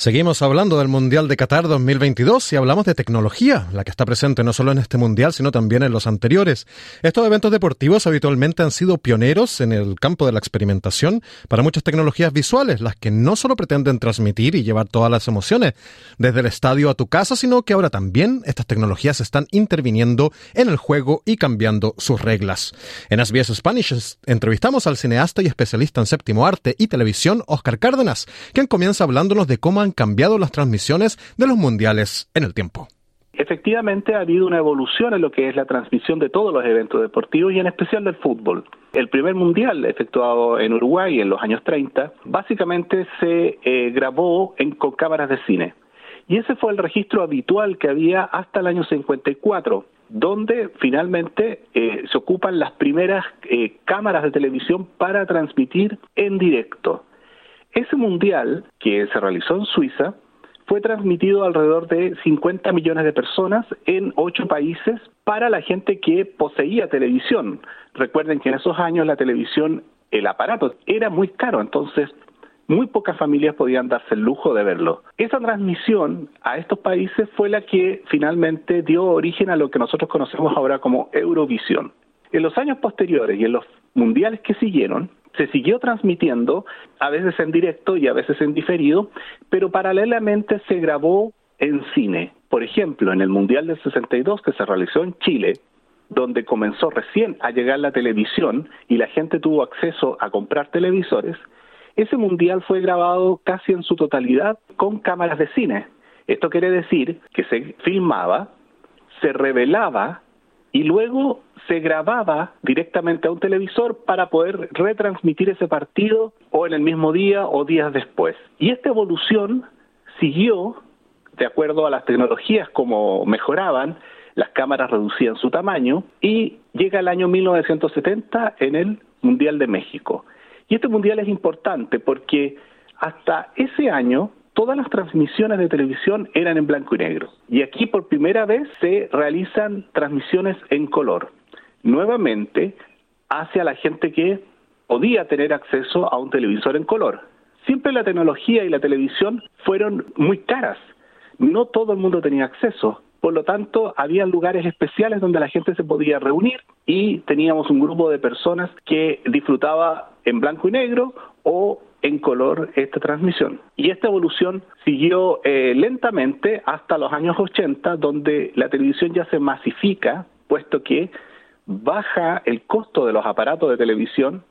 Seguimos hablando del Mundial de Qatar 2022 y hablamos de tecnología, la que está presente no solo en este Mundial, sino también en los anteriores. Estos eventos deportivos habitualmente han sido pioneros en el campo de la experimentación para muchas tecnologías visuales, las que no solo pretenden transmitir y llevar todas las emociones desde el estadio a tu casa, sino que ahora también estas tecnologías están interviniendo en el juego y cambiando sus reglas. En SBS Spanish entrevistamos al cineasta y especialista en séptimo arte y televisión, Oscar Cárdenas, quien comienza hablándonos de cómo han cambiado las transmisiones de los mundiales en el tiempo. Efectivamente, ha habido una evolución en lo que es la transmisión de todos los eventos deportivos y en especial del fútbol. El primer mundial efectuado en Uruguay en los años 30 básicamente se eh, grabó en, con cámaras de cine. Y ese fue el registro habitual que había hasta el año 54, donde finalmente eh, se ocupan las primeras eh, cámaras de televisión para transmitir en directo. Ese mundial que se realizó en Suiza fue transmitido a alrededor de 50 millones de personas en ocho países para la gente que poseía televisión. Recuerden que en esos años la televisión, el aparato era muy caro, entonces muy pocas familias podían darse el lujo de verlo. Esa transmisión a estos países fue la que finalmente dio origen a lo que nosotros conocemos ahora como Eurovisión. En los años posteriores y en los mundiales que siguieron, se siguió transmitiendo, a veces en directo y a veces en diferido, pero paralelamente se grabó en cine. Por ejemplo, en el Mundial del 62 que se realizó en Chile, donde comenzó recién a llegar la televisión y la gente tuvo acceso a comprar televisores, ese mundial fue grabado casi en su totalidad con cámaras de cine. Esto quiere decir que se filmaba, se revelaba y luego se grababa directamente a un televisor para poder retransmitir ese partido o en el mismo día o días después. Y esta evolución siguió de acuerdo a las tecnologías como mejoraban, las cámaras reducían su tamaño y llega el año 1970 en el Mundial de México. Y este Mundial es importante porque hasta ese año todas las transmisiones de televisión eran en blanco y negro. Y aquí por primera vez se realizan transmisiones en color. Nuevamente, hacia la gente que podía tener acceso a un televisor en color. Siempre la tecnología y la televisión fueron muy caras. No todo el mundo tenía acceso. Por lo tanto, había lugares especiales donde la gente se podía reunir y teníamos un grupo de personas que disfrutaba en blanco y negro o en color esta transmisión. Y esta evolución siguió eh, lentamente hasta los años 80, donde la televisión ya se masifica, puesto que baja el costo de los aparatos de televisión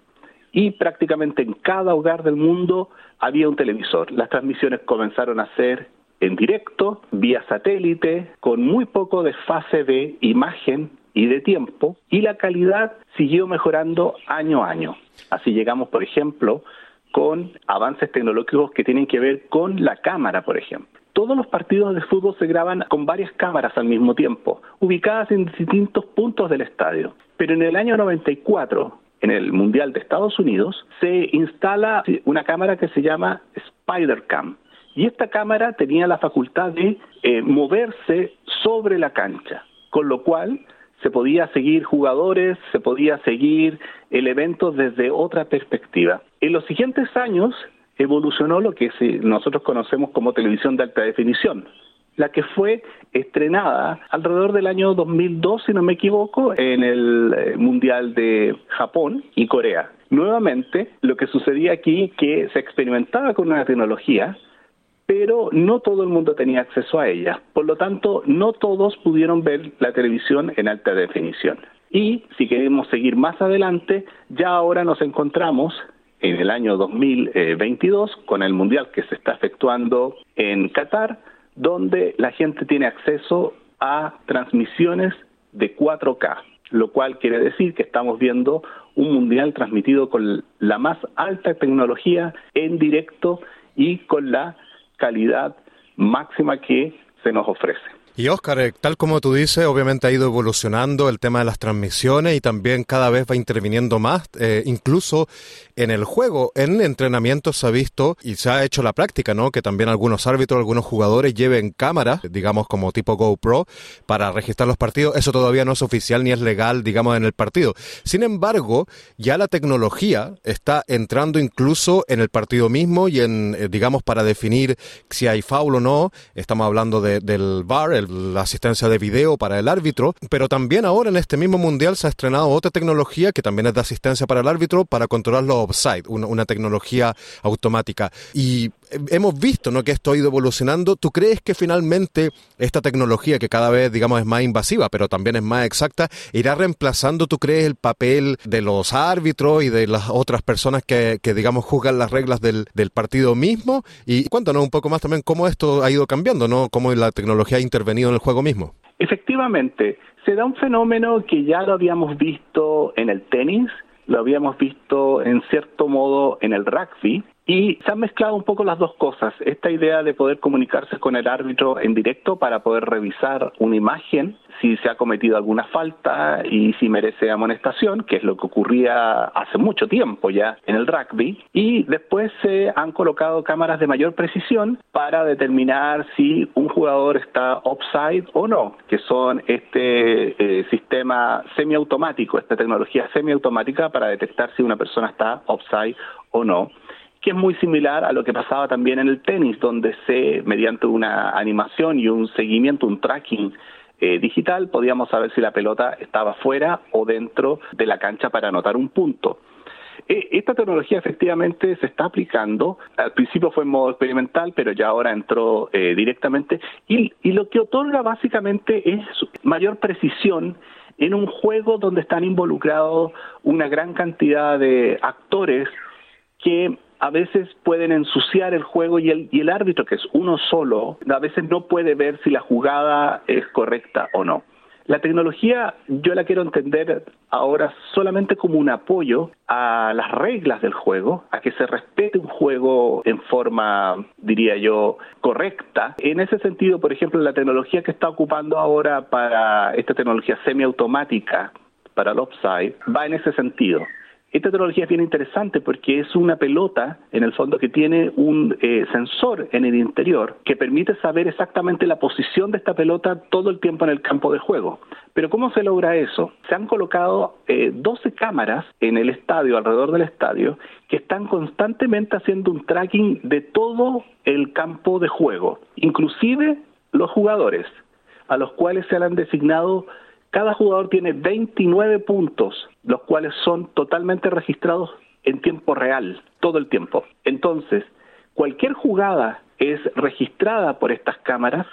y prácticamente en cada hogar del mundo había un televisor. Las transmisiones comenzaron a ser en directo, vía satélite, con muy poco desfase de imagen y de tiempo, y la calidad siguió mejorando año a año. Así llegamos, por ejemplo, con avances tecnológicos que tienen que ver con la cámara, por ejemplo. Todos los partidos de fútbol se graban con varias cámaras al mismo tiempo, ubicadas en distintos puntos del estadio. Pero en el año 94, en el Mundial de Estados Unidos, se instala una cámara que se llama Spider-Cam. Y esta cámara tenía la facultad de eh, moverse sobre la cancha, con lo cual se podía seguir jugadores, se podía seguir el evento desde otra perspectiva. En los siguientes años evolucionó lo que nosotros conocemos como televisión de alta definición, la que fue estrenada alrededor del año 2002, si no me equivoco, en el eh, Mundial de Japón y Corea. Nuevamente, lo que sucedía aquí que se experimentaba con una tecnología pero no todo el mundo tenía acceso a ella. Por lo tanto, no todos pudieron ver la televisión en alta definición. Y si queremos seguir más adelante, ya ahora nos encontramos en el año 2022 con el Mundial que se está efectuando en Qatar, donde la gente tiene acceso a transmisiones de 4K, lo cual quiere decir que estamos viendo un Mundial transmitido con la más alta tecnología en directo y con la calidad máxima que se nos ofrece. Y Oscar, eh, tal como tú dices, obviamente ha ido evolucionando el tema de las transmisiones y también cada vez va interviniendo más, eh, incluso en el juego. En entrenamientos se ha visto y se ha hecho la práctica, ¿no? Que también algunos árbitros, algunos jugadores lleven cámaras, digamos como tipo GoPro, para registrar los partidos. Eso todavía no es oficial ni es legal, digamos, en el partido. Sin embargo, ya la tecnología está entrando incluso en el partido mismo y en, eh, digamos, para definir si hay foul o no. Estamos hablando del VAR, el la asistencia de video para el árbitro, pero también ahora en este mismo mundial se ha estrenado otra tecnología que también es de asistencia para el árbitro para controlar los offside, una, tecnología automática. Y hemos visto ¿no? que esto ha ido evolucionando. ¿Tú crees que finalmente esta tecnología, que cada vez digamos es más invasiva, pero también es más exacta, irá reemplazando, tú crees, el papel de los árbitros y de las otras personas que, digamos juzgan las reglas del, del partido mismo? Y cuéntanos un poco más también cómo esto ha ido cambiando, ¿no? Cómo la tecnología ha intervenido en el juego mismo. Efectivamente, se da un fenómeno que ya lo habíamos visto en el tenis, lo habíamos visto en cierto modo en el rugby, y se han mezclado un poco las dos cosas. Esta idea de poder comunicarse con el árbitro en directo para poder revisar una imagen, si se ha cometido alguna falta y si merece amonestación, que es lo que ocurría hace mucho tiempo ya en el rugby. Y después se han colocado cámaras de mayor precisión para determinar si un jugador está offside o no, que son este eh, sistema semiautomático, esta tecnología semiautomática para detectar si una persona está offside o no que es muy similar a lo que pasaba también en el tenis, donde se, mediante una animación y un seguimiento, un tracking eh, digital, podíamos saber si la pelota estaba fuera o dentro de la cancha para anotar un punto. E, esta tecnología efectivamente se está aplicando. Al principio fue en modo experimental, pero ya ahora entró eh, directamente. Y, y lo que otorga básicamente es mayor precisión en un juego donde están involucrados una gran cantidad de actores que a veces pueden ensuciar el juego y el, y el árbitro, que es uno solo, a veces no puede ver si la jugada es correcta o no. La tecnología yo la quiero entender ahora solamente como un apoyo a las reglas del juego, a que se respete un juego en forma, diría yo, correcta. En ese sentido, por ejemplo, la tecnología que está ocupando ahora para esta tecnología semiautomática para el offside va en ese sentido. Esta tecnología es bien interesante porque es una pelota, en el fondo, que tiene un eh, sensor en el interior que permite saber exactamente la posición de esta pelota todo el tiempo en el campo de juego. Pero ¿cómo se logra eso? Se han colocado eh, 12 cámaras en el estadio, alrededor del estadio, que están constantemente haciendo un tracking de todo el campo de juego, inclusive los jugadores, a los cuales se han designado cada jugador tiene 29 puntos, los cuales son totalmente registrados en tiempo real, todo el tiempo. Entonces, cualquier jugada es registrada por estas cámaras,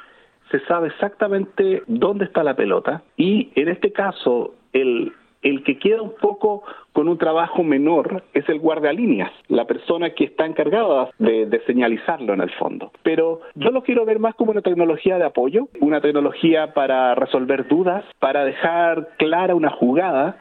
se sabe exactamente dónde está la pelota y en este caso el el que queda un poco con un trabajo menor es el guardalíneas, la persona que está encargada de, señalizarlo en el fondo. Pero yo lo quiero ver más como una tecnología de apoyo, una tecnología para resolver dudas, para dejar clara una jugada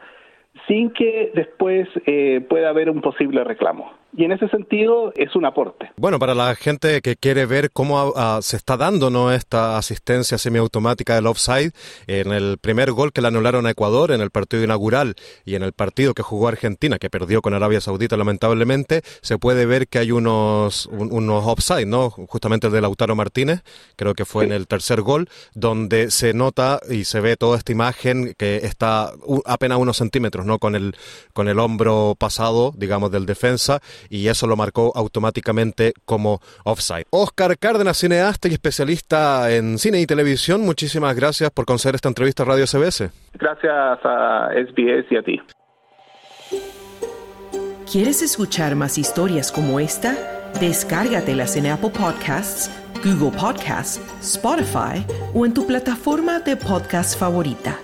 sin que después eh, pueda haber un posible reclamo y en ese sentido es un aporte. Bueno, para la gente que quiere ver cómo ah, se está dando ¿no? esta asistencia semiautomática del offside, en el primer gol que le anularon a Ecuador en el partido inaugural y en el partido que jugó Argentina, que perdió con Arabia Saudita lamentablemente, se puede ver que hay unos, unos offside, ¿no? justamente el de Lautaro Martínez, creo que fue en el tercer gol, donde se nota y se ve toda esta imagen que está apenas unos centímetros, ¿no? Con el, con el hombro pasado, digamos, del defensa y eso lo marcó automáticamente como offside. Oscar Cárdenas, cineasta y especialista en cine y televisión, muchísimas gracias por conceder esta entrevista a Radio CBS. Gracias a SBS y a ti. ¿Quieres escuchar más historias como esta? Descárgatelas en Apple Podcasts, Google Podcasts, Spotify o en tu plataforma de podcast favorita.